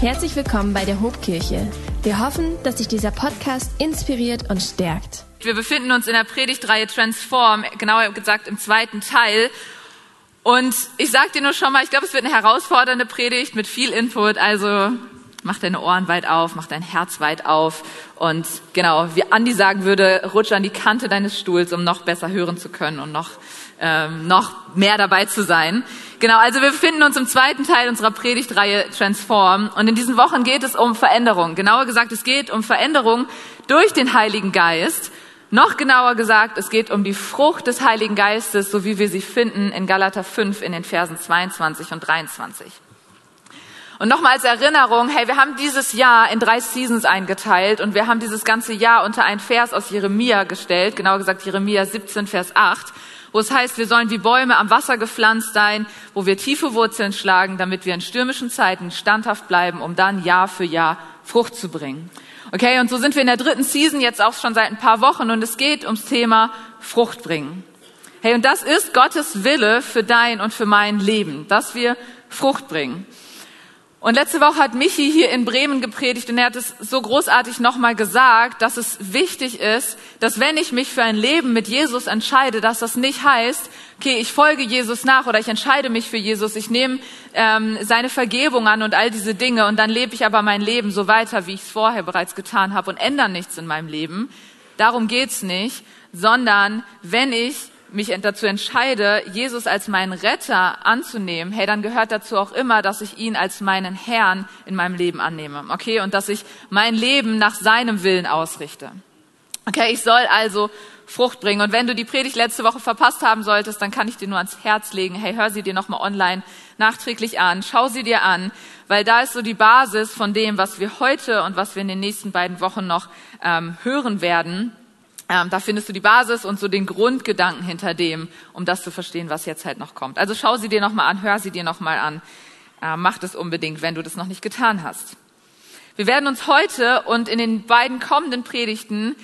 Herzlich willkommen bei der Hobkirche. Wir hoffen, dass dich dieser Podcast inspiriert und stärkt. Wir befinden uns in der Predigtreihe Transform, genauer gesagt im zweiten Teil. Und ich sage dir nur schon mal, ich glaube, es wird eine herausfordernde Predigt mit viel Input. Also mach deine Ohren weit auf, mach dein Herz weit auf. Und genau, wie Andi sagen würde, rutsch an die Kante deines Stuhls, um noch besser hören zu können und noch, ähm, noch mehr dabei zu sein. Genau, also wir befinden uns im zweiten Teil unserer Predigtreihe Transform und in diesen Wochen geht es um Veränderung. Genauer gesagt, es geht um Veränderung durch den Heiligen Geist. Noch genauer gesagt, es geht um die Frucht des Heiligen Geistes, so wie wir sie finden in Galater 5 in den Versen 22 und 23. Und nochmal als Erinnerung, hey, wir haben dieses Jahr in drei Seasons eingeteilt und wir haben dieses ganze Jahr unter ein Vers aus Jeremia gestellt, genauer gesagt Jeremia 17, Vers 8 wo es heißt, wir sollen wie Bäume am Wasser gepflanzt sein, wo wir tiefe Wurzeln schlagen, damit wir in stürmischen Zeiten standhaft bleiben, um dann Jahr für Jahr Frucht zu bringen. Okay, und so sind wir in der dritten Season jetzt auch schon seit ein paar Wochen und es geht ums Thema Frucht bringen. Hey, und das ist Gottes Wille für dein und für mein Leben, dass wir Frucht bringen. Und letzte Woche hat Michi hier in Bremen gepredigt und er hat es so großartig nochmal gesagt, dass es wichtig ist, dass wenn ich mich für ein Leben mit Jesus entscheide, dass das nicht heißt, okay, ich folge Jesus nach oder ich entscheide mich für Jesus, ich nehme ähm, seine Vergebung an und all diese Dinge und dann lebe ich aber mein Leben so weiter, wie ich es vorher bereits getan habe und ändere nichts in meinem Leben. Darum geht's nicht, sondern wenn ich mich dazu entscheide, Jesus als meinen Retter anzunehmen, hey, dann gehört dazu auch immer, dass ich ihn als meinen Herrn in meinem Leben annehme, okay? Und dass ich mein Leben nach seinem Willen ausrichte. Okay, ich soll also Frucht bringen. Und wenn du die Predigt letzte Woche verpasst haben solltest, dann kann ich dir nur ans Herz legen, hey, hör sie dir nochmal online nachträglich an, schau sie dir an, weil da ist so die Basis von dem, was wir heute und was wir in den nächsten beiden Wochen noch ähm, hören werden. Ähm, da findest du die Basis und so den Grundgedanken hinter dem, um das zu verstehen, was jetzt halt noch kommt. Also schau sie dir nochmal an, hör sie dir nochmal an. Äh, mach das unbedingt, wenn du das noch nicht getan hast. Wir werden uns heute und in den beiden kommenden Predigten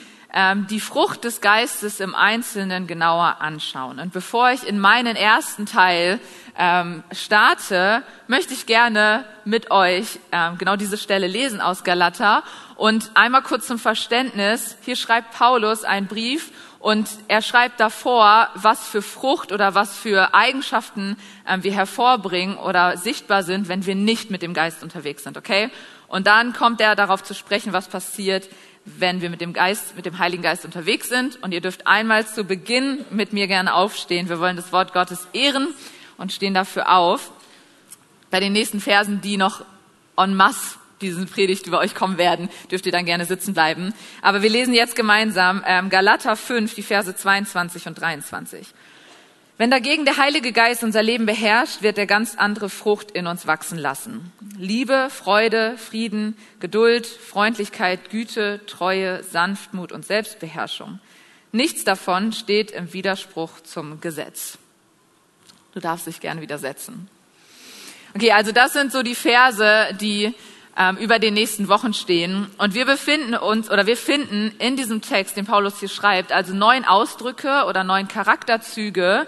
die Frucht des Geistes im Einzelnen genauer anschauen. Und bevor ich in meinen ersten Teil ähm, starte, möchte ich gerne mit euch ähm, genau diese Stelle lesen aus Galater und einmal kurz zum Verständnis. Hier schreibt Paulus einen Brief und er schreibt davor, was für Frucht oder was für Eigenschaften ähm, wir hervorbringen oder sichtbar sind, wenn wir nicht mit dem Geist unterwegs sind, okay? Und dann kommt er darauf zu sprechen, was passiert, wenn wir mit dem Geist, mit dem Heiligen Geist unterwegs sind. Und ihr dürft einmal zu Beginn mit mir gerne aufstehen. Wir wollen das Wort Gottes ehren und stehen dafür auf. Bei den nächsten Versen, die noch en masse diesen Predigt über euch kommen werden, dürft ihr dann gerne sitzen bleiben. Aber wir lesen jetzt gemeinsam ähm, Galater 5, die Verse 22 und 23. Wenn dagegen der Heilige Geist unser Leben beherrscht, wird er ganz andere Frucht in uns wachsen lassen. Liebe, Freude, Frieden, Geduld, Freundlichkeit, Güte, Treue, Sanftmut und Selbstbeherrschung. Nichts davon steht im Widerspruch zum Gesetz. Du darfst dich gern widersetzen. Okay, also das sind so die Verse, die ähm, über den nächsten Wochen stehen. Und wir befinden uns oder wir finden in diesem Text, den Paulus hier schreibt, also neun Ausdrücke oder neun Charakterzüge,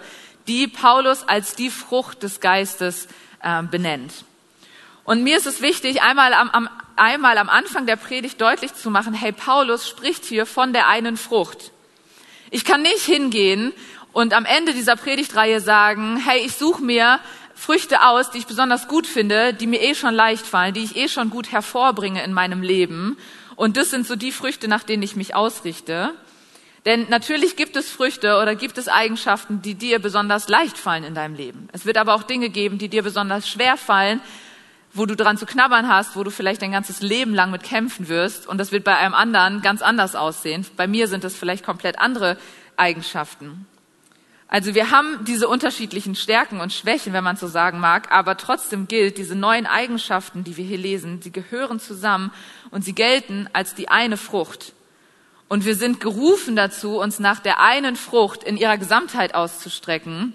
die Paulus als die Frucht des Geistes äh, benennt. Und mir ist es wichtig, einmal am, am, einmal am Anfang der Predigt deutlich zu machen, hey, Paulus spricht hier von der einen Frucht. Ich kann nicht hingehen und am Ende dieser Predigtreihe sagen, hey, ich suche mir Früchte aus, die ich besonders gut finde, die mir eh schon leicht fallen, die ich eh schon gut hervorbringe in meinem Leben. Und das sind so die Früchte, nach denen ich mich ausrichte. Denn natürlich gibt es Früchte oder gibt es Eigenschaften, die dir besonders leicht fallen in deinem Leben. Es wird aber auch Dinge geben, die dir besonders schwer fallen, wo du dran zu knabbern hast, wo du vielleicht dein ganzes Leben lang mit kämpfen wirst. Und das wird bei einem anderen ganz anders aussehen. Bei mir sind es vielleicht komplett andere Eigenschaften. Also wir haben diese unterschiedlichen Stärken und Schwächen, wenn man so sagen mag, aber trotzdem gilt, diese neuen Eigenschaften, die wir hier lesen, sie gehören zusammen und sie gelten als die eine Frucht. Und wir sind gerufen dazu, uns nach der einen Frucht in ihrer Gesamtheit auszustrecken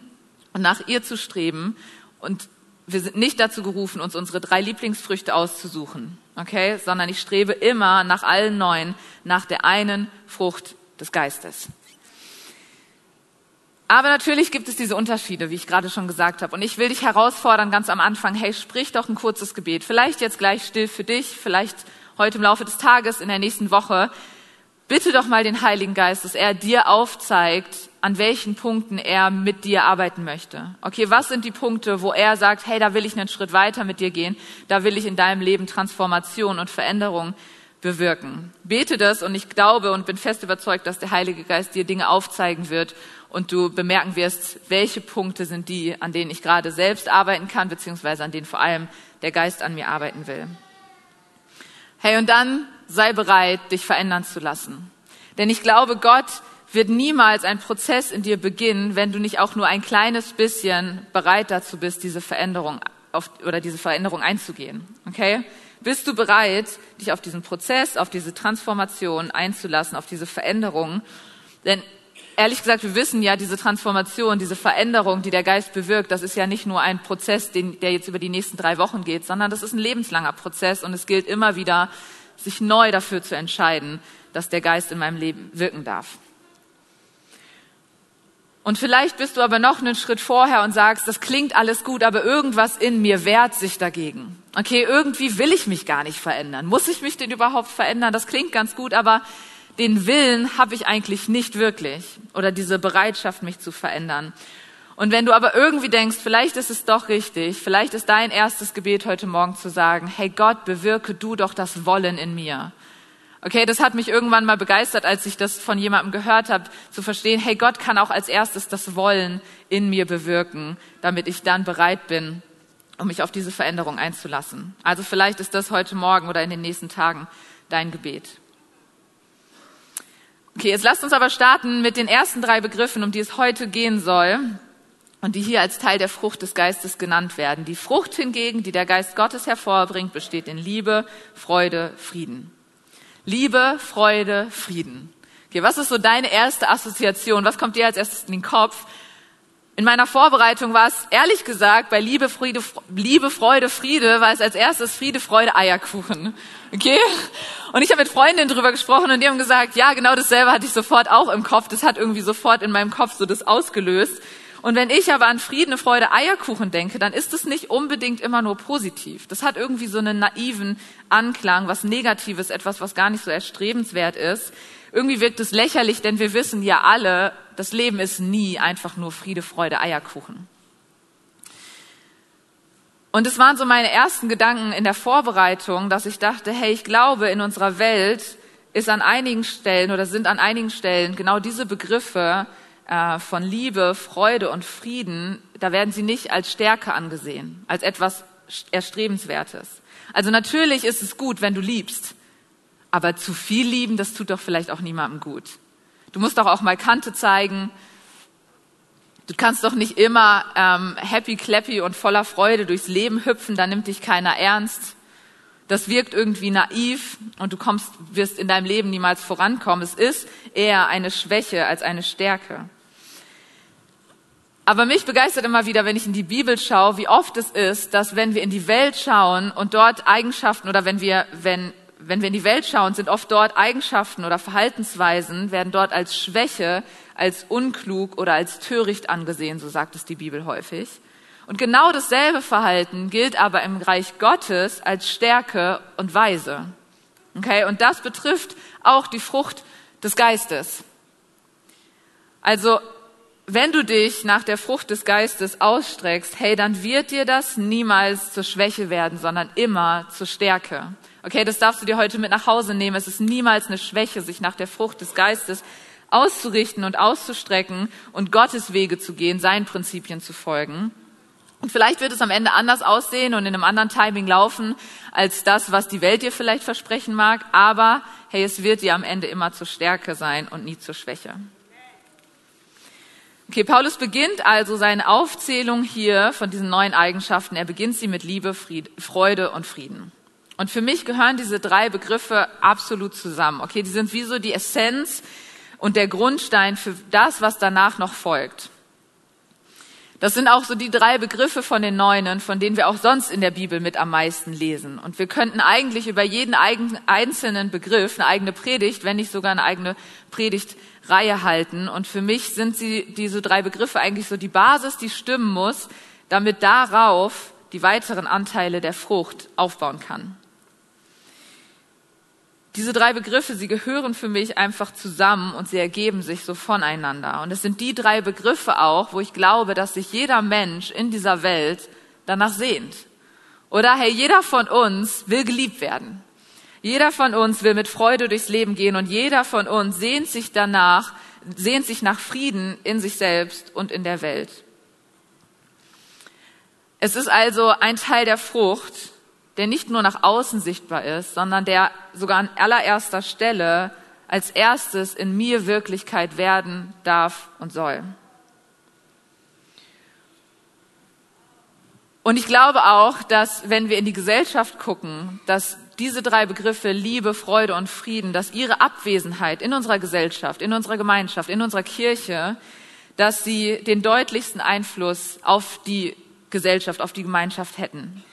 und nach ihr zu streben. Und wir sind nicht dazu gerufen, uns unsere drei Lieblingsfrüchte auszusuchen, okay? Sondern ich strebe immer nach allen neun, nach der einen Frucht des Geistes. Aber natürlich gibt es diese Unterschiede, wie ich gerade schon gesagt habe. Und ich will dich herausfordern ganz am Anfang, hey, sprich doch ein kurzes Gebet. Vielleicht jetzt gleich still für dich, vielleicht heute im Laufe des Tages, in der nächsten Woche. Bitte doch mal den Heiligen Geist, dass er dir aufzeigt, an welchen Punkten er mit dir arbeiten möchte. Okay, was sind die Punkte, wo er sagt, hey, da will ich einen Schritt weiter mit dir gehen, da will ich in deinem Leben Transformation und Veränderung bewirken. Bete das und ich glaube und bin fest überzeugt, dass der Heilige Geist dir Dinge aufzeigen wird und du bemerken wirst, welche Punkte sind die, an denen ich gerade selbst arbeiten kann, beziehungsweise an denen vor allem der Geist an mir arbeiten will. Hey, und dann sei bereit, dich verändern zu lassen. Denn ich glaube, Gott wird niemals ein Prozess in dir beginnen, wenn du nicht auch nur ein kleines bisschen bereit dazu bist, diese Veränderung auf, oder diese Veränderung einzugehen. Okay? Bist du bereit, dich auf diesen Prozess, auf diese Transformation einzulassen, auf diese Veränderung? Denn ehrlich gesagt, wir wissen ja, diese Transformation, diese Veränderung, die der Geist bewirkt, das ist ja nicht nur ein Prozess, den, der jetzt über die nächsten drei Wochen geht, sondern das ist ein lebenslanger Prozess und es gilt immer wieder, sich neu dafür zu entscheiden, dass der Geist in meinem Leben wirken darf. Und vielleicht bist du aber noch einen Schritt vorher und sagst, das klingt alles gut, aber irgendwas in mir wehrt sich dagegen. Okay, irgendwie will ich mich gar nicht verändern. Muss ich mich denn überhaupt verändern? Das klingt ganz gut, aber den Willen habe ich eigentlich nicht wirklich oder diese Bereitschaft, mich zu verändern. Und wenn du aber irgendwie denkst, vielleicht ist es doch richtig, vielleicht ist dein erstes Gebet heute Morgen zu sagen, hey Gott, bewirke du doch das Wollen in mir. Okay, das hat mich irgendwann mal begeistert, als ich das von jemandem gehört habe, zu verstehen, hey, Gott kann auch als erstes das Wollen in mir bewirken, damit ich dann bereit bin, um mich auf diese Veränderung einzulassen. Also vielleicht ist das heute Morgen oder in den nächsten Tagen dein Gebet. Okay, jetzt lasst uns aber starten mit den ersten drei Begriffen, um die es heute gehen soll und die hier als Teil der Frucht des Geistes genannt werden. Die Frucht hingegen, die der Geist Gottes hervorbringt, besteht in Liebe, Freude, Frieden. Liebe, Freude, Frieden. Okay, was ist so deine erste Assoziation? Was kommt dir als erstes in den Kopf? In meiner Vorbereitung war es ehrlich gesagt bei Liebe, Friede, Liebe, Freude, Friede, war es als erstes Friede, Freude, Eierkuchen. Okay? Und ich habe mit Freundinnen drüber gesprochen und die haben gesagt, ja, genau dasselbe hatte ich sofort auch im Kopf. Das hat irgendwie sofort in meinem Kopf so das ausgelöst. Und wenn ich aber an Frieden, Freude, Eierkuchen denke, dann ist es nicht unbedingt immer nur positiv. Das hat irgendwie so einen naiven Anklang, was Negatives, etwas, was gar nicht so erstrebenswert ist. Irgendwie wirkt es lächerlich, denn wir wissen ja alle, das Leben ist nie einfach nur Friede, Freude, Eierkuchen. Und es waren so meine ersten Gedanken in der Vorbereitung, dass ich dachte, hey, ich glaube, in unserer Welt ist an einigen Stellen oder sind an einigen Stellen genau diese Begriffe äh, von Liebe, Freude und Frieden, da werden sie nicht als Stärke angesehen, als etwas Erstrebenswertes. Also natürlich ist es gut, wenn du liebst, aber zu viel lieben, das tut doch vielleicht auch niemandem gut. Du musst doch auch mal Kante zeigen. Du kannst doch nicht immer ähm, happy, clappy und voller Freude durchs Leben hüpfen, da nimmt dich keiner ernst. Das wirkt irgendwie naiv und du kommst, wirst in deinem Leben niemals vorankommen. Es ist eher eine Schwäche als eine Stärke. Aber mich begeistert immer wieder, wenn ich in die Bibel schaue, wie oft es ist, dass wenn wir in die Welt schauen und dort Eigenschaften oder wenn wir, wenn, wenn wir in die Welt schauen, sind oft dort Eigenschaften oder Verhaltensweisen, werden dort als Schwäche, als unklug oder als töricht angesehen, so sagt es die Bibel häufig. Und genau dasselbe Verhalten gilt aber im Reich Gottes als Stärke und Weise. Okay? Und das betrifft auch die Frucht des Geistes. Also wenn du dich nach der Frucht des Geistes ausstreckst, hey, dann wird dir das niemals zur Schwäche werden, sondern immer zur Stärke. Okay, das darfst du dir heute mit nach Hause nehmen. Es ist niemals eine Schwäche, sich nach der Frucht des Geistes auszurichten und auszustrecken und Gottes Wege zu gehen, seinen Prinzipien zu folgen. Und vielleicht wird es am Ende anders aussehen und in einem anderen Timing laufen als das, was die Welt dir vielleicht versprechen mag. Aber hey, es wird dir am Ende immer zur Stärke sein und nie zur Schwäche. Okay, Paulus beginnt also seine Aufzählung hier von diesen neuen Eigenschaften. Er beginnt sie mit Liebe, Fried, Freude und Frieden. Und für mich gehören diese drei Begriffe absolut zusammen. Okay, die sind wie so die Essenz und der Grundstein für das, was danach noch folgt. Das sind auch so die drei Begriffe von den Neunen, von denen wir auch sonst in der Bibel mit am meisten lesen. Und wir könnten eigentlich über jeden einzelnen Begriff eine eigene Predigt, wenn nicht sogar eine eigene Predigtreihe halten. Und für mich sind sie, diese drei Begriffe eigentlich so die Basis, die stimmen muss, damit darauf die weiteren Anteile der Frucht aufbauen kann. Diese drei Begriffe, sie gehören für mich einfach zusammen und sie ergeben sich so voneinander. Und es sind die drei Begriffe auch, wo ich glaube, dass sich jeder Mensch in dieser Welt danach sehnt. Oder hey, jeder von uns will geliebt werden. Jeder von uns will mit Freude durchs Leben gehen und jeder von uns sehnt sich danach, sehnt sich nach Frieden in sich selbst und in der Welt. Es ist also ein Teil der Frucht, der nicht nur nach außen sichtbar ist, sondern der sogar an allererster Stelle als erstes in mir Wirklichkeit werden darf und soll. Und ich glaube auch, dass wenn wir in die Gesellschaft gucken, dass diese drei Begriffe Liebe, Freude und Frieden, dass ihre Abwesenheit in unserer Gesellschaft, in unserer Gemeinschaft, in unserer Kirche, dass sie den deutlichsten Einfluss auf die Gesellschaft, auf die Gemeinschaft hätten.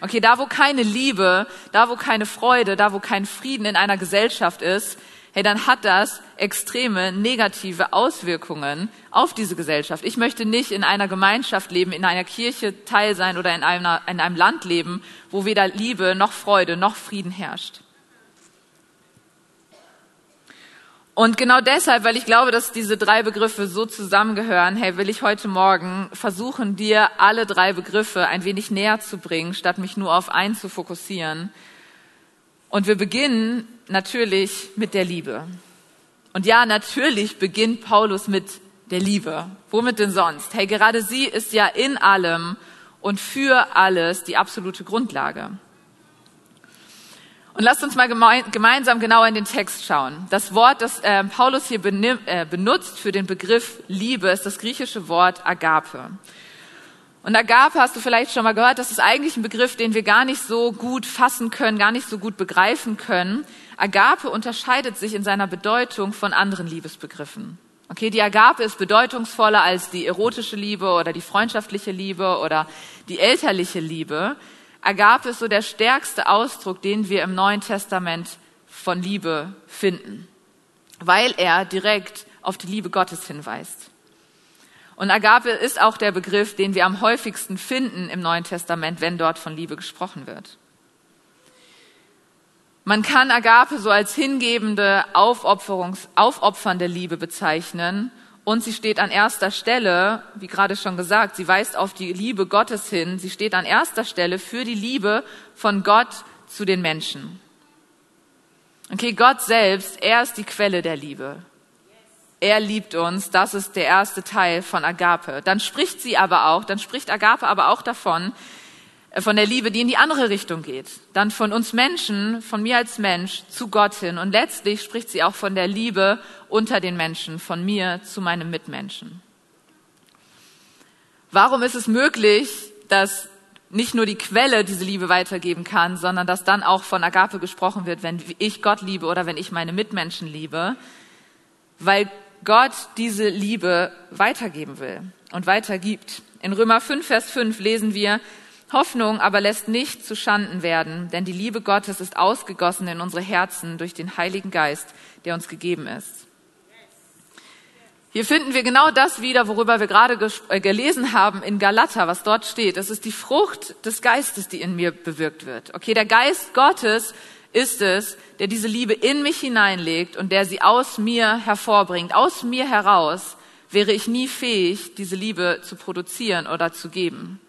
Okay, da wo keine Liebe, da wo keine Freude, da wo kein Frieden in einer Gesellschaft ist, hey, dann hat das extreme negative Auswirkungen auf diese Gesellschaft. Ich möchte nicht in einer Gemeinschaft leben, in einer Kirche teil sein oder in, einer, in einem Land leben, wo weder Liebe noch Freude noch Frieden herrscht. Und genau deshalb, weil ich glaube, dass diese drei Begriffe so zusammengehören, hey, will ich heute Morgen versuchen, dir alle drei Begriffe ein wenig näher zu bringen, statt mich nur auf einen zu fokussieren. Und wir beginnen natürlich mit der Liebe. Und ja, natürlich beginnt Paulus mit der Liebe. Womit denn sonst? Hey, gerade sie ist ja in allem und für alles die absolute Grundlage. Und lasst uns mal gemeinsam genauer in den Text schauen. Das Wort, das äh, Paulus hier äh, benutzt für den Begriff Liebe, ist das griechische Wort Agape. Und Agape hast du vielleicht schon mal gehört, das ist eigentlich ein Begriff, den wir gar nicht so gut fassen können, gar nicht so gut begreifen können. Agape unterscheidet sich in seiner Bedeutung von anderen Liebesbegriffen. Okay, die Agape ist bedeutungsvoller als die erotische Liebe oder die freundschaftliche Liebe oder die elterliche Liebe. Agape ist so der stärkste Ausdruck, den wir im Neuen Testament von Liebe finden, weil er direkt auf die Liebe Gottes hinweist. Und Agape ist auch der Begriff, den wir am häufigsten finden im Neuen Testament, wenn dort von Liebe gesprochen wird. Man kann Agape so als hingebende, aufopfernde Liebe bezeichnen und sie steht an erster Stelle, wie gerade schon gesagt, sie weist auf die Liebe Gottes hin. Sie steht an erster Stelle für die Liebe von Gott zu den Menschen. Okay, Gott selbst, er ist die Quelle der Liebe. Er liebt uns, das ist der erste Teil von Agape. Dann spricht sie aber auch, dann spricht Agape aber auch davon, von der Liebe, die in die andere Richtung geht. Dann von uns Menschen, von mir als Mensch zu Gott hin. Und letztlich spricht sie auch von der Liebe unter den Menschen, von mir zu meinem Mitmenschen. Warum ist es möglich, dass nicht nur die Quelle diese Liebe weitergeben kann, sondern dass dann auch von Agape gesprochen wird, wenn ich Gott liebe oder wenn ich meine Mitmenschen liebe? Weil Gott diese Liebe weitergeben will und weitergibt. In Römer 5, Vers 5 lesen wir, Hoffnung aber lässt nicht zu Schanden werden, denn die Liebe Gottes ist ausgegossen in unsere Herzen durch den Heiligen Geist, der uns gegeben ist. Hier finden wir genau das wieder, worüber wir gerade äh, gelesen haben in Galater, was dort steht. Es ist die Frucht des Geistes, die in mir bewirkt wird. Okay, der Geist Gottes ist es, der diese Liebe in mich hineinlegt und der sie aus mir hervorbringt. Aus mir heraus wäre ich nie fähig, diese Liebe zu produzieren oder zu geben.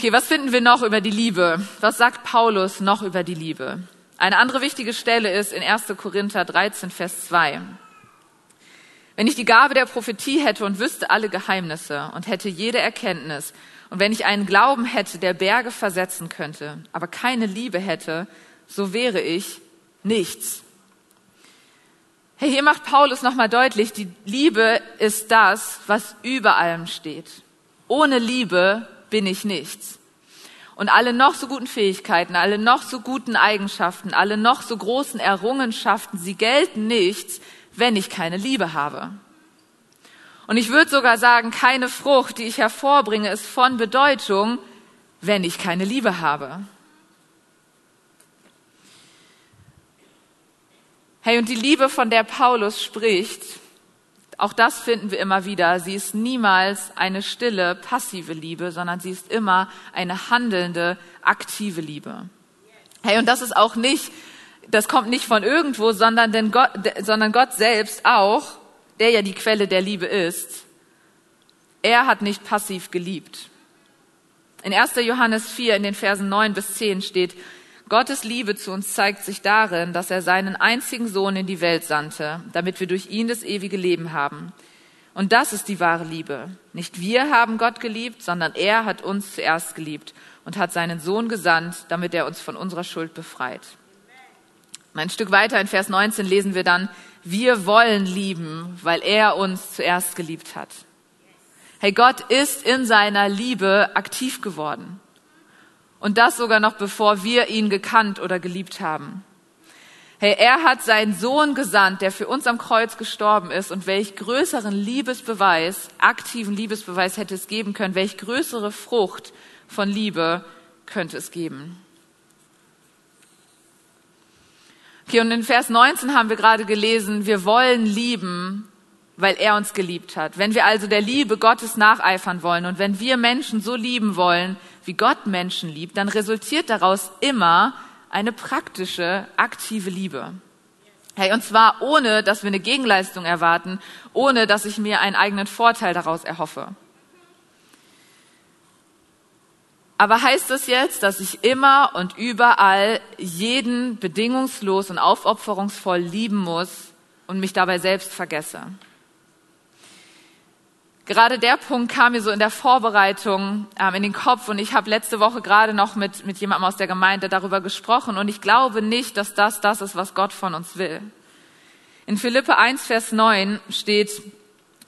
Okay, was finden wir noch über die Liebe? Was sagt Paulus noch über die Liebe? Eine andere wichtige Stelle ist in 1. Korinther 13, Vers 2. Wenn ich die Gabe der Prophetie hätte und wüsste alle Geheimnisse und hätte jede Erkenntnis und wenn ich einen Glauben hätte, der Berge versetzen könnte, aber keine Liebe hätte, so wäre ich nichts. Hey, hier macht Paulus nochmal deutlich, die Liebe ist das, was über allem steht. Ohne Liebe bin ich nichts. Und alle noch so guten Fähigkeiten, alle noch so guten Eigenschaften, alle noch so großen Errungenschaften, sie gelten nichts, wenn ich keine Liebe habe. Und ich würde sogar sagen, keine Frucht, die ich hervorbringe, ist von Bedeutung, wenn ich keine Liebe habe. Hey, und die Liebe, von der Paulus spricht, auch das finden wir immer wieder. Sie ist niemals eine stille, passive Liebe, sondern sie ist immer eine handelnde, aktive Liebe. Hey, und das ist auch nicht, das kommt nicht von irgendwo, sondern, denn Gott, sondern Gott selbst auch, der ja die Quelle der Liebe ist, er hat nicht passiv geliebt. In 1. Johannes 4 in den Versen 9 bis 10 steht, Gottes Liebe zu uns zeigt sich darin, dass er seinen einzigen Sohn in die Welt sandte, damit wir durch ihn das ewige Leben haben. Und das ist die wahre Liebe. Nicht wir haben Gott geliebt, sondern er hat uns zuerst geliebt und hat seinen Sohn gesandt, damit er uns von unserer Schuld befreit. Ein Stück weiter in Vers 19 lesen wir dann, wir wollen lieben, weil er uns zuerst geliebt hat. Hey, Gott ist in seiner Liebe aktiv geworden. Und das sogar noch bevor wir ihn gekannt oder geliebt haben. Hey, er hat seinen Sohn gesandt, der für uns am Kreuz gestorben ist. Und welch größeren Liebesbeweis, aktiven Liebesbeweis hätte es geben können? Welch größere Frucht von Liebe könnte es geben? Okay, und in Vers 19 haben wir gerade gelesen, wir wollen lieben, weil er uns geliebt hat. Wenn wir also der Liebe Gottes nacheifern wollen und wenn wir Menschen so lieben wollen, wie Gott Menschen liebt, dann resultiert daraus immer eine praktische, aktive Liebe. Hey, und zwar ohne, dass wir eine Gegenleistung erwarten, ohne, dass ich mir einen eigenen Vorteil daraus erhoffe. Aber heißt das jetzt, dass ich immer und überall jeden bedingungslos und aufopferungsvoll lieben muss und mich dabei selbst vergesse? Gerade der Punkt kam mir so in der Vorbereitung ähm, in den Kopf und ich habe letzte Woche gerade noch mit, mit jemandem aus der Gemeinde darüber gesprochen und ich glaube nicht, dass das das ist, was Gott von uns will. In Philippe 1, Vers 9 steht,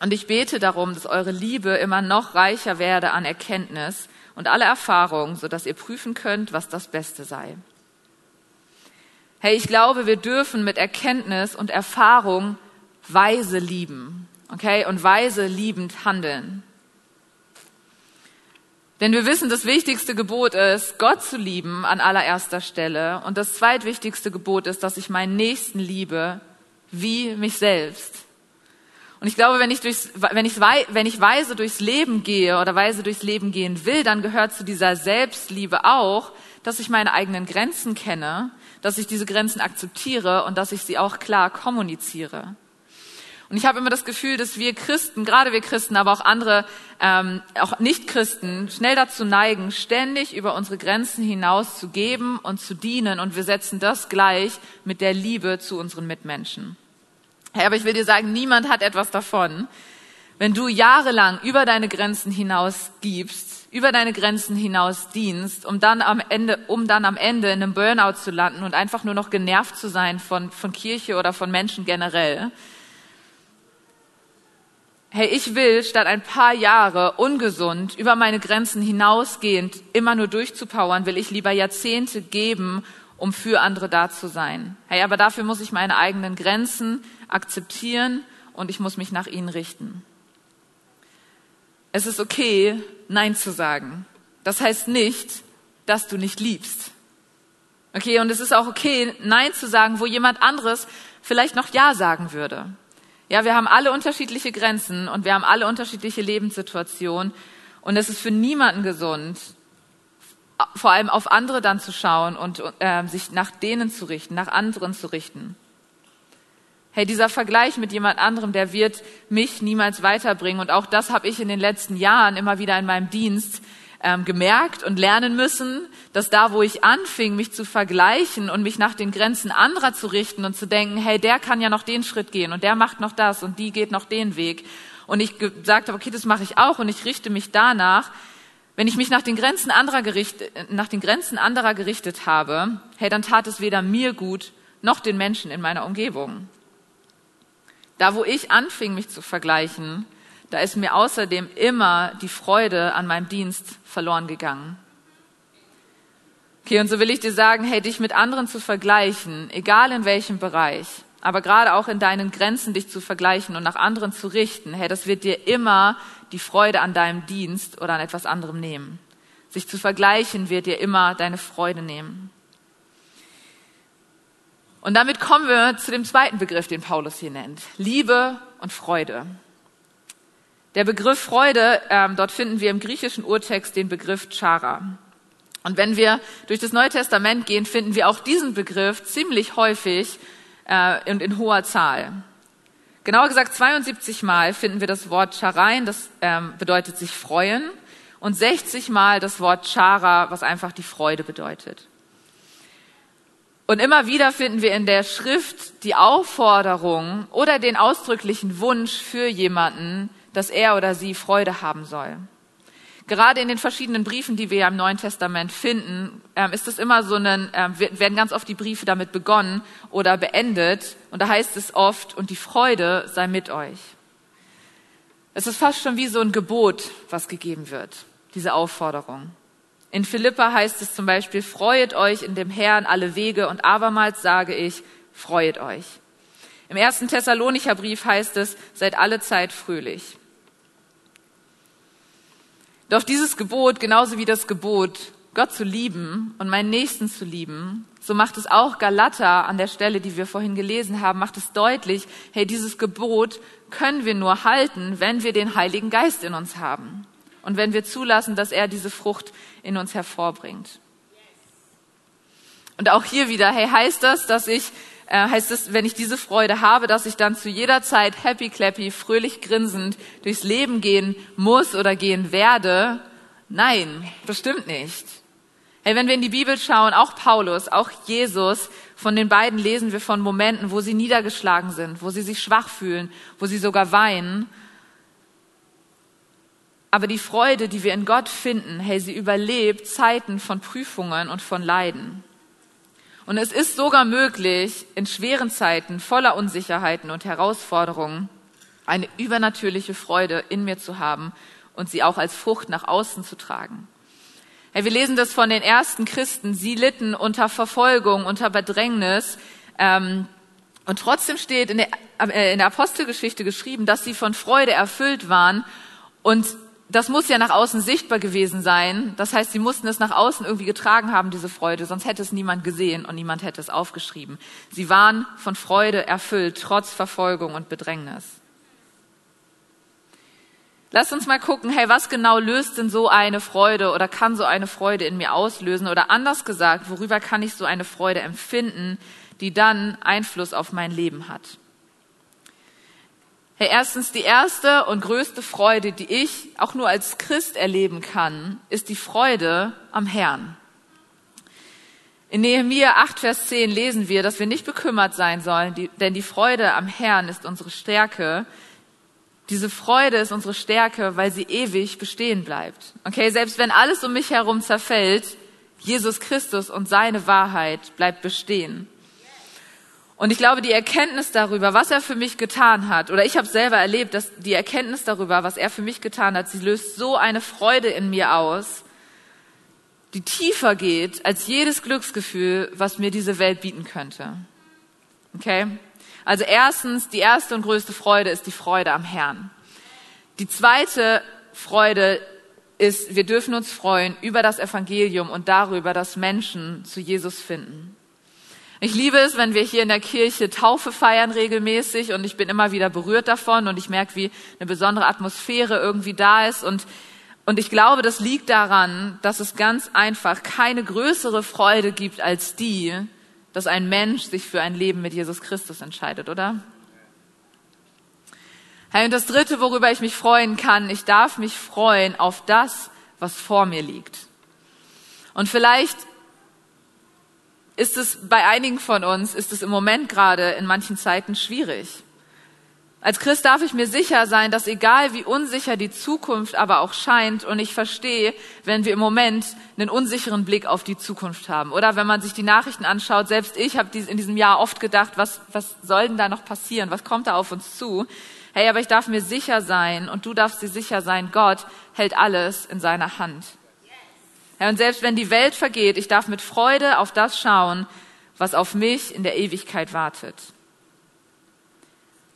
und ich bete darum, dass eure Liebe immer noch reicher werde an Erkenntnis und alle Erfahrung, so dass ihr prüfen könnt, was das Beste sei. Hey, ich glaube, wir dürfen mit Erkenntnis und Erfahrung weise lieben okay, und weise liebend handeln. Denn wir wissen, das wichtigste Gebot ist, Gott zu lieben an allererster Stelle. Und das zweitwichtigste Gebot ist, dass ich meinen Nächsten liebe wie mich selbst. Und ich glaube, wenn ich, durchs, wenn, ich, wenn ich weise durchs Leben gehe oder weise durchs Leben gehen will, dann gehört zu dieser Selbstliebe auch, dass ich meine eigenen Grenzen kenne, dass ich diese Grenzen akzeptiere und dass ich sie auch klar kommuniziere. Und ich habe immer das Gefühl, dass wir Christen, gerade wir Christen, aber auch andere, ähm, auch Nicht-Christen, schnell dazu neigen, ständig über unsere Grenzen hinaus zu geben und zu dienen. Und wir setzen das gleich mit der Liebe zu unseren Mitmenschen. Hey, aber ich will dir sagen, niemand hat etwas davon, wenn du jahrelang über deine Grenzen hinaus gibst, über deine Grenzen hinaus dienst, um dann am Ende, um dann am Ende in einem Burnout zu landen und einfach nur noch genervt zu sein von, von Kirche oder von Menschen generell hey, ich will statt ein paar Jahre ungesund über meine Grenzen hinausgehend immer nur durchzupowern, will ich lieber Jahrzehnte geben, um für andere da zu sein. Hey, aber dafür muss ich meine eigenen Grenzen akzeptieren und ich muss mich nach ihnen richten. Es ist okay, Nein zu sagen. Das heißt nicht, dass du nicht liebst. Okay, und es ist auch okay, Nein zu sagen, wo jemand anderes vielleicht noch Ja sagen würde. Ja, wir haben alle unterschiedliche Grenzen und wir haben alle unterschiedliche Lebenssituationen. Und es ist für niemanden gesund, vor allem auf andere dann zu schauen und äh, sich nach denen zu richten, nach anderen zu richten. Hey, dieser Vergleich mit jemand anderem, der wird mich niemals weiterbringen. Und auch das habe ich in den letzten Jahren immer wieder in meinem Dienst ähm, gemerkt und lernen müssen, dass da, wo ich anfing, mich zu vergleichen und mich nach den Grenzen anderer zu richten und zu denken, hey, der kann ja noch den Schritt gehen und der macht noch das und die geht noch den Weg. Und ich gesagt habe, okay, das mache ich auch und ich richte mich danach. Wenn ich mich nach den Grenzen anderer gerichtet, nach den Grenzen anderer gerichtet habe, hey, dann tat es weder mir gut noch den Menschen in meiner Umgebung. Da, wo ich anfing, mich zu vergleichen, da ist mir außerdem immer die Freude an meinem Dienst verloren gegangen. Okay, und so will ich dir sagen, hey, dich mit anderen zu vergleichen, egal in welchem Bereich, aber gerade auch in deinen Grenzen dich zu vergleichen und nach anderen zu richten, hey, das wird dir immer die Freude an deinem Dienst oder an etwas anderem nehmen. Sich zu vergleichen wird dir immer deine Freude nehmen. Und damit kommen wir zu dem zweiten Begriff, den Paulus hier nennt. Liebe und Freude. Der Begriff Freude, ähm, dort finden wir im griechischen Urtext den Begriff Chara. Und wenn wir durch das Neue Testament gehen, finden wir auch diesen Begriff ziemlich häufig äh, und in hoher Zahl. Genauer gesagt 72 Mal finden wir das Wort Charein, das ähm, bedeutet sich freuen, und 60 Mal das Wort Chara, was einfach die Freude bedeutet. Und immer wieder finden wir in der Schrift die Aufforderung oder den ausdrücklichen Wunsch für jemanden, dass er oder sie Freude haben soll. Gerade in den verschiedenen Briefen, die wir ja im Neuen Testament finden, ähm, ist es immer so ein, ähm, werden ganz oft die Briefe damit begonnen oder beendet. Und da heißt es oft, und die Freude sei mit euch. Es ist fast schon wie so ein Gebot, was gegeben wird, diese Aufforderung. In Philippa heißt es zum Beispiel, freuet euch in dem Herrn alle Wege und abermals sage ich, freuet euch. Im ersten Thessalonicher Brief heißt es, seid alle Zeit fröhlich. Doch dieses Gebot, genauso wie das Gebot, Gott zu lieben und meinen Nächsten zu lieben, so macht es auch Galater an der Stelle, die wir vorhin gelesen haben, macht es deutlich, hey, dieses Gebot können wir nur halten, wenn wir den Heiligen Geist in uns haben und wenn wir zulassen, dass er diese Frucht in uns hervorbringt. Und auch hier wieder, hey, heißt das, dass ich äh, heißt es, wenn ich diese Freude habe, dass ich dann zu jeder Zeit happy clappy, fröhlich grinsend durchs Leben gehen muss oder gehen werde? Nein, bestimmt nicht. Hey, wenn wir in die Bibel schauen, auch Paulus, auch Jesus, von den beiden lesen wir von Momenten, wo sie niedergeschlagen sind, wo sie sich schwach fühlen, wo sie sogar weinen. Aber die Freude, die wir in Gott finden, hey, sie überlebt Zeiten von Prüfungen und von Leiden. Und es ist sogar möglich, in schweren Zeiten voller Unsicherheiten und Herausforderungen eine übernatürliche Freude in mir zu haben und sie auch als Frucht nach außen zu tragen. Hey, wir lesen das von den ersten Christen. Sie litten unter Verfolgung, unter Bedrängnis. Ähm, und trotzdem steht in der, äh, in der Apostelgeschichte geschrieben, dass sie von Freude erfüllt waren und das muss ja nach außen sichtbar gewesen sein. Das heißt, sie mussten es nach außen irgendwie getragen haben, diese Freude, sonst hätte es niemand gesehen und niemand hätte es aufgeschrieben. Sie waren von Freude erfüllt, trotz Verfolgung und Bedrängnis. Lass uns mal gucken, hey, was genau löst denn so eine Freude oder kann so eine Freude in mir auslösen? Oder anders gesagt, worüber kann ich so eine Freude empfinden, die dann Einfluss auf mein Leben hat? Hey, erstens, die erste und größte Freude, die ich auch nur als Christ erleben kann, ist die Freude am Herrn. In Nehemiah 8, Vers 10 lesen wir, dass wir nicht bekümmert sein sollen, denn die Freude am Herrn ist unsere Stärke. Diese Freude ist unsere Stärke, weil sie ewig bestehen bleibt. Okay, selbst wenn alles um mich herum zerfällt, Jesus Christus und seine Wahrheit bleibt bestehen. Und ich glaube, die Erkenntnis darüber, was er für mich getan hat, oder ich habe selber erlebt, dass die Erkenntnis darüber, was er für mich getan hat, sie löst so eine Freude in mir aus, die tiefer geht als jedes Glücksgefühl, was mir diese Welt bieten könnte. Okay? Also erstens, die erste und größte Freude ist die Freude am Herrn. Die zweite Freude ist, wir dürfen uns freuen über das Evangelium und darüber, dass Menschen zu Jesus finden. Ich liebe es, wenn wir hier in der Kirche Taufe feiern regelmäßig und ich bin immer wieder berührt davon und ich merke, wie eine besondere Atmosphäre irgendwie da ist und und ich glaube, das liegt daran, dass es ganz einfach keine größere Freude gibt als die, dass ein Mensch sich für ein Leben mit Jesus Christus entscheidet, oder? Hey, und das Dritte, worüber ich mich freuen kann, ich darf mich freuen auf das, was vor mir liegt. Und vielleicht ist es bei einigen von uns, ist es im Moment gerade in manchen Zeiten schwierig. Als Christ darf ich mir sicher sein, dass egal wie unsicher die Zukunft aber auch scheint, und ich verstehe, wenn wir im Moment einen unsicheren Blick auf die Zukunft haben, oder wenn man sich die Nachrichten anschaut, selbst ich habe in diesem Jahr oft gedacht, was, was soll denn da noch passieren, was kommt da auf uns zu? Hey, aber ich darf mir sicher sein, und du darfst dir sicher sein, Gott hält alles in seiner Hand. Ja, und selbst wenn die Welt vergeht, ich darf mit Freude auf das schauen, was auf mich in der Ewigkeit wartet.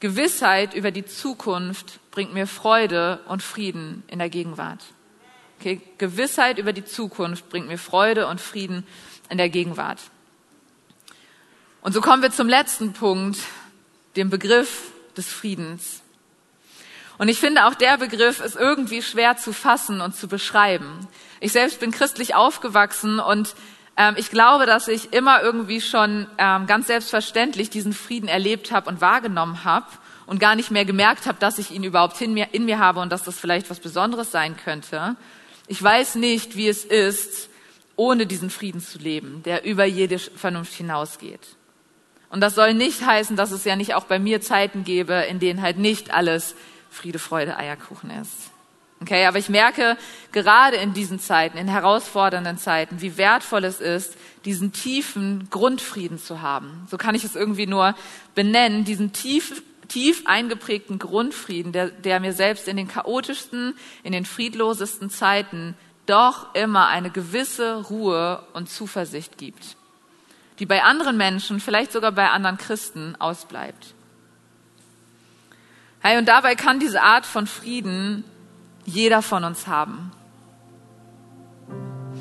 Gewissheit über die Zukunft bringt mir Freude und Frieden in der Gegenwart. Okay, Gewissheit über die Zukunft bringt mir Freude und Frieden in der Gegenwart. Und so kommen wir zum letzten Punkt, dem Begriff des Friedens. Und ich finde, auch der Begriff ist irgendwie schwer zu fassen und zu beschreiben. Ich selbst bin christlich aufgewachsen und ähm, ich glaube, dass ich immer irgendwie schon ähm, ganz selbstverständlich diesen Frieden erlebt habe und wahrgenommen habe und gar nicht mehr gemerkt habe, dass ich ihn überhaupt in mir, in mir habe und dass das vielleicht was Besonderes sein könnte. Ich weiß nicht, wie es ist, ohne diesen Frieden zu leben, der über jede Vernunft hinausgeht. Und das soll nicht heißen, dass es ja nicht auch bei mir Zeiten gäbe, in denen halt nicht alles Friede, Freude, Eierkuchen ist. Okay, aber ich merke gerade in diesen Zeiten, in herausfordernden Zeiten, wie wertvoll es ist, diesen tiefen Grundfrieden zu haben. So kann ich es irgendwie nur benennen, diesen tief, tief eingeprägten Grundfrieden, der, der mir selbst in den chaotischsten, in den friedlosesten Zeiten doch immer eine gewisse Ruhe und Zuversicht gibt, die bei anderen Menschen, vielleicht sogar bei anderen Christen ausbleibt. Hey, und dabei kann diese Art von Frieden jeder von uns haben.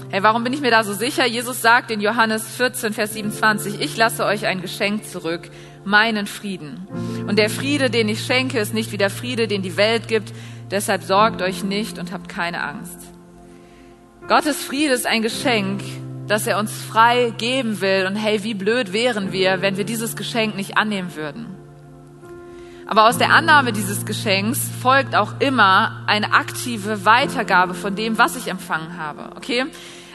Hey, warum bin ich mir da so sicher? Jesus sagt in Johannes 14, Vers 27, ich lasse euch ein Geschenk zurück, meinen Frieden. Und der Friede, den ich schenke, ist nicht wie der Friede, den die Welt gibt. Deshalb sorgt euch nicht und habt keine Angst. Gottes Friede ist ein Geschenk, das er uns frei geben will. Und hey, wie blöd wären wir, wenn wir dieses Geschenk nicht annehmen würden. Aber aus der Annahme dieses Geschenks folgt auch immer eine aktive Weitergabe von dem, was ich empfangen habe. Okay?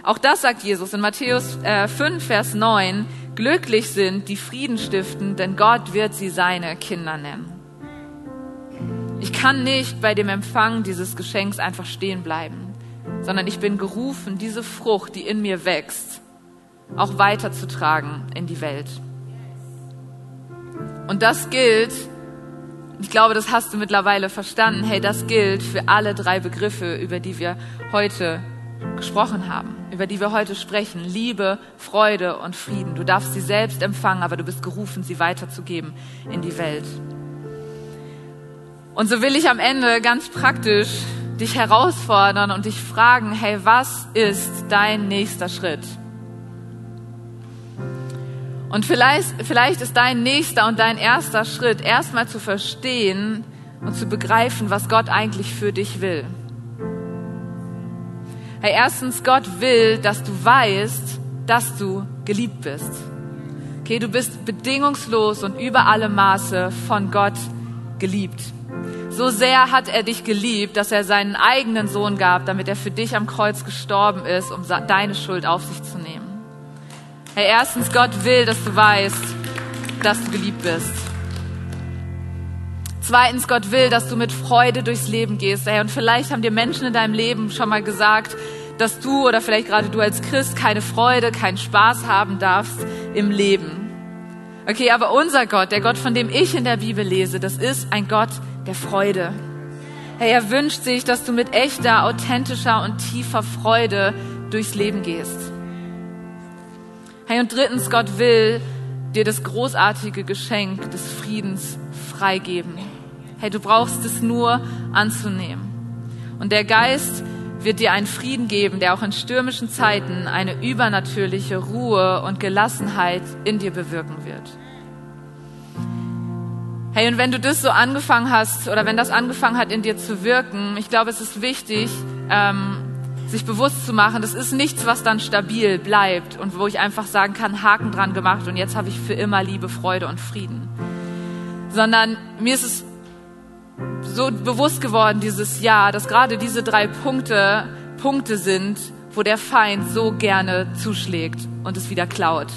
Auch das sagt Jesus in Matthäus äh, 5, Vers 9. Glücklich sind die Frieden stiften, denn Gott wird sie seine Kinder nennen. Ich kann nicht bei dem Empfang dieses Geschenks einfach stehen bleiben, sondern ich bin gerufen, diese Frucht, die in mir wächst, auch weiterzutragen in die Welt. Und das gilt ich glaube, das hast du mittlerweile verstanden. Hey, das gilt für alle drei Begriffe, über die wir heute gesprochen haben, über die wir heute sprechen. Liebe, Freude und Frieden. Du darfst sie selbst empfangen, aber du bist gerufen, sie weiterzugeben in die Welt. Und so will ich am Ende ganz praktisch dich herausfordern und dich fragen, hey, was ist dein nächster Schritt? Und vielleicht, vielleicht ist dein nächster und dein erster Schritt erstmal zu verstehen und zu begreifen, was Gott eigentlich für dich will. Hey, erstens, Gott will, dass du weißt, dass du geliebt bist. Okay, du bist bedingungslos und über alle Maße von Gott geliebt. So sehr hat er dich geliebt, dass er seinen eigenen Sohn gab, damit er für dich am Kreuz gestorben ist, um deine Schuld auf sich zu nehmen. Hey, erstens, Gott will, dass du weißt, dass du geliebt bist. Zweitens, Gott will, dass du mit Freude durchs Leben gehst. Hey, und vielleicht haben dir Menschen in deinem Leben schon mal gesagt, dass du oder vielleicht gerade du als Christ keine Freude, keinen Spaß haben darfst im Leben. Okay, aber unser Gott, der Gott, von dem ich in der Bibel lese, das ist ein Gott der Freude. Hey, er wünscht sich, dass du mit echter, authentischer und tiefer Freude durchs Leben gehst. Hey, und drittens, Gott will dir das großartige Geschenk des Friedens freigeben. Hey, du brauchst es nur anzunehmen. Und der Geist wird dir einen Frieden geben, der auch in stürmischen Zeiten eine übernatürliche Ruhe und Gelassenheit in dir bewirken wird. Hey, und wenn du das so angefangen hast oder wenn das angefangen hat, in dir zu wirken, ich glaube, es ist wichtig, ähm, sich bewusst zu machen, das ist nichts, was dann stabil bleibt und wo ich einfach sagen kann, Haken dran gemacht und jetzt habe ich für immer Liebe, Freude und Frieden. Sondern mir ist es so bewusst geworden dieses Jahr, dass gerade diese drei Punkte Punkte sind, wo der Feind so gerne zuschlägt und es wieder klaut.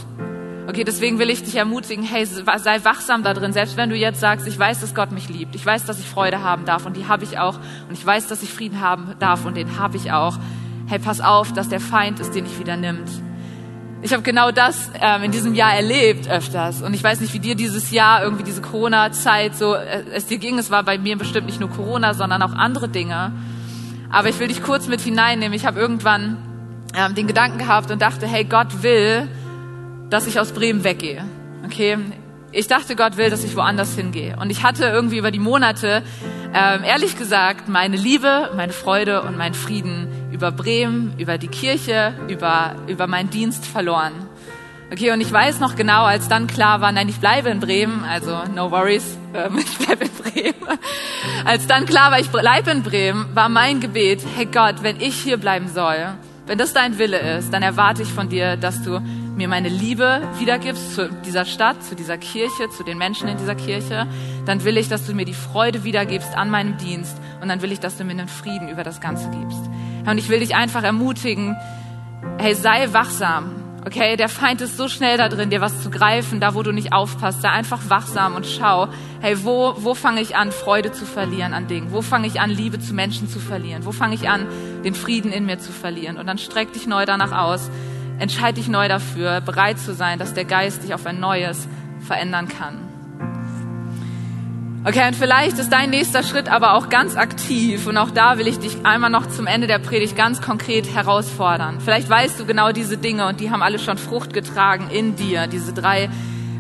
Okay, deswegen will ich dich ermutigen, hey, sei wachsam da drin, selbst wenn du jetzt sagst, ich weiß, dass Gott mich liebt, ich weiß, dass ich Freude haben darf und die habe ich auch und ich weiß, dass ich Frieden haben darf und den habe ich auch hey, pass auf, dass der Feind es dir nicht wieder nimmt. Ich habe genau das ähm, in diesem Jahr erlebt öfters. Und ich weiß nicht, wie dir dieses Jahr, irgendwie diese Corona-Zeit so äh, es dir ging. Es war bei mir bestimmt nicht nur Corona, sondern auch andere Dinge. Aber ich will dich kurz mit hineinnehmen. Ich habe irgendwann ähm, den Gedanken gehabt und dachte, hey, Gott will, dass ich aus Bremen weggehe. Okay, ich dachte, Gott will, dass ich woanders hingehe. Und ich hatte irgendwie über die Monate, ähm, ehrlich gesagt, meine Liebe, meine Freude und meinen Frieden über Bremen, über die Kirche, über, über meinen Dienst verloren. Okay, und ich weiß noch genau, als dann klar war, nein, ich bleibe in Bremen, also no worries, ähm, ich bleibe in Bremen. Als dann klar war, ich bleibe in Bremen, war mein Gebet, hey Gott, wenn ich hier bleiben soll, wenn das dein Wille ist, dann erwarte ich von dir, dass du mir meine Liebe wiedergibst zu dieser Stadt, zu dieser Kirche, zu den Menschen in dieser Kirche, dann will ich, dass du mir die Freude wiedergibst an meinem Dienst und dann will ich, dass du mir einen Frieden über das Ganze gibst. Und ich will dich einfach ermutigen, hey, sei wachsam. Okay, der Feind ist so schnell da drin, dir was zu greifen, da wo du nicht aufpasst. Sei einfach wachsam und schau, hey, wo, wo fange ich an, Freude zu verlieren an Dingen? Wo fange ich an, Liebe zu Menschen zu verlieren? Wo fange ich an, den Frieden in mir zu verlieren? Und dann streck dich neu danach aus, entscheide dich neu dafür, bereit zu sein, dass der Geist dich auf ein neues verändern kann. Okay, und vielleicht ist dein nächster Schritt aber auch ganz aktiv und auch da will ich dich einmal noch zum Ende der Predigt ganz konkret herausfordern. Vielleicht weißt du genau diese Dinge und die haben alle schon Frucht getragen in dir, diese drei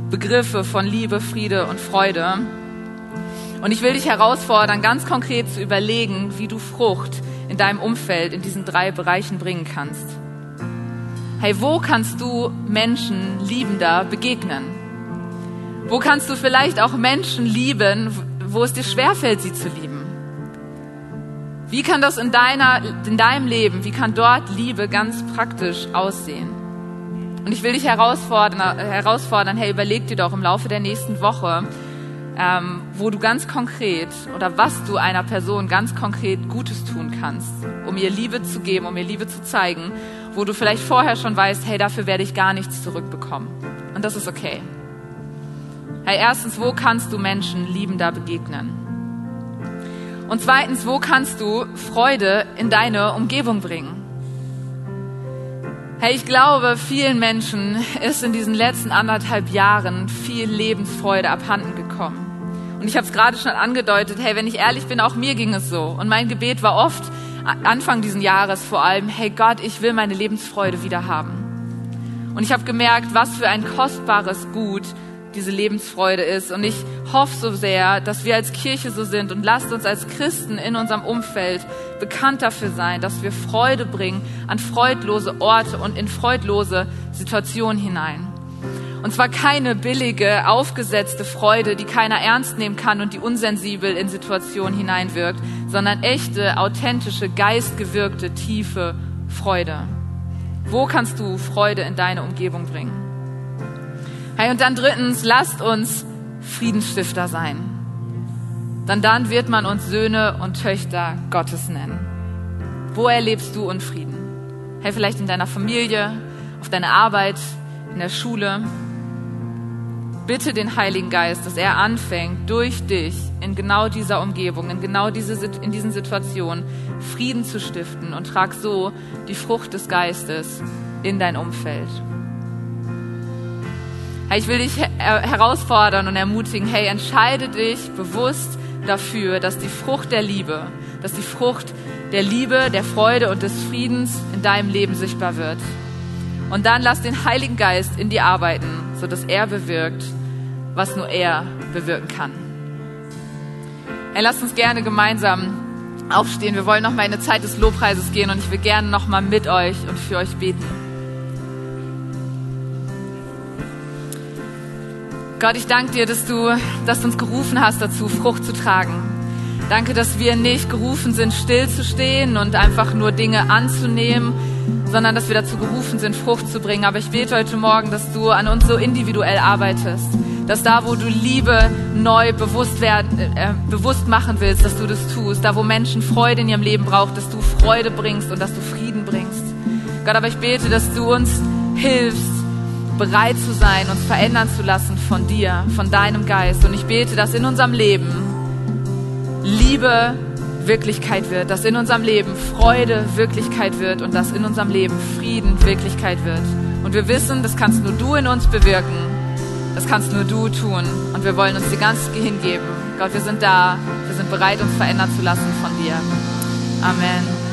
Begriffe von Liebe, Friede und Freude. Und ich will dich herausfordern, ganz konkret zu überlegen, wie du Frucht in deinem Umfeld in diesen drei Bereichen bringen kannst. Hey, wo kannst du Menschen liebender begegnen? Wo kannst du vielleicht auch Menschen lieben, wo es dir schwerfällt, sie zu lieben? Wie kann das in, deiner, in deinem Leben, wie kann dort Liebe ganz praktisch aussehen? Und ich will dich herausfordern, herausfordern hey, überleg dir doch im Laufe der nächsten Woche, ähm, wo du ganz konkret oder was du einer Person ganz konkret Gutes tun kannst, um ihr Liebe zu geben, um ihr Liebe zu zeigen, wo du vielleicht vorher schon weißt, hey, dafür werde ich gar nichts zurückbekommen. Und das ist okay. Hey, erstens, wo kannst du Menschen liebender begegnen? Und zweitens, wo kannst du Freude in deine Umgebung bringen? Hey, ich glaube, vielen Menschen ist in diesen letzten anderthalb Jahren viel Lebensfreude abhanden gekommen. Und ich habe es gerade schon angedeutet, hey, wenn ich ehrlich bin, auch mir ging es so. Und mein Gebet war oft, Anfang diesen Jahres vor allem, hey Gott, ich will meine Lebensfreude wieder haben. Und ich habe gemerkt, was für ein kostbares Gut diese Lebensfreude ist. Und ich hoffe so sehr, dass wir als Kirche so sind und lasst uns als Christen in unserem Umfeld bekannt dafür sein, dass wir Freude bringen an freudlose Orte und in freudlose Situationen hinein. Und zwar keine billige, aufgesetzte Freude, die keiner ernst nehmen kann und die unsensibel in Situationen hineinwirkt, sondern echte, authentische, geistgewirkte, tiefe Freude. Wo kannst du Freude in deine Umgebung bringen? Hey, und dann drittens, lasst uns Friedensstifter sein. Dann dann wird man uns Söhne und Töchter Gottes nennen. Wo erlebst du Unfrieden? Hey, vielleicht in deiner Familie, auf deiner Arbeit, in der Schule. Bitte den Heiligen Geist, dass er anfängt, durch dich in genau dieser Umgebung, in genau diese, in diesen Situationen Frieden zu stiften und trag so die Frucht des Geistes in dein Umfeld. Ich will dich herausfordern und ermutigen, hey, entscheide dich bewusst dafür, dass die Frucht der Liebe, dass die Frucht der Liebe, der Freude und des Friedens in deinem Leben sichtbar wird. Und dann lass den Heiligen Geist in dir arbeiten, sodass er bewirkt, was nur er bewirken kann. Hey, lasst uns gerne gemeinsam aufstehen. Wir wollen noch mal in eine Zeit des Lobpreises gehen und ich will gerne noch mal mit euch und für euch beten. Gott, ich danke dir, dass du, dass du uns gerufen hast dazu, Frucht zu tragen. Danke, dass wir nicht gerufen sind, stillzustehen und einfach nur Dinge anzunehmen, sondern dass wir dazu gerufen sind, Frucht zu bringen. Aber ich bete heute Morgen, dass du an uns so individuell arbeitest. Dass da, wo du Liebe neu bewusst, werden, äh, bewusst machen willst, dass du das tust. Da, wo Menschen Freude in ihrem Leben brauchen, dass du Freude bringst und dass du Frieden bringst. Gott, aber ich bete, dass du uns hilfst, bereit zu sein, uns verändern zu lassen von dir, von deinem Geist. Und ich bete, dass in unserem Leben Liebe Wirklichkeit wird, dass in unserem Leben Freude Wirklichkeit wird und dass in unserem Leben Frieden Wirklichkeit wird. Und wir wissen, das kannst nur du in uns bewirken, das kannst nur du tun. Und wir wollen uns dir ganz hingeben. Gott, wir sind da, wir sind bereit, uns verändern zu lassen von dir. Amen.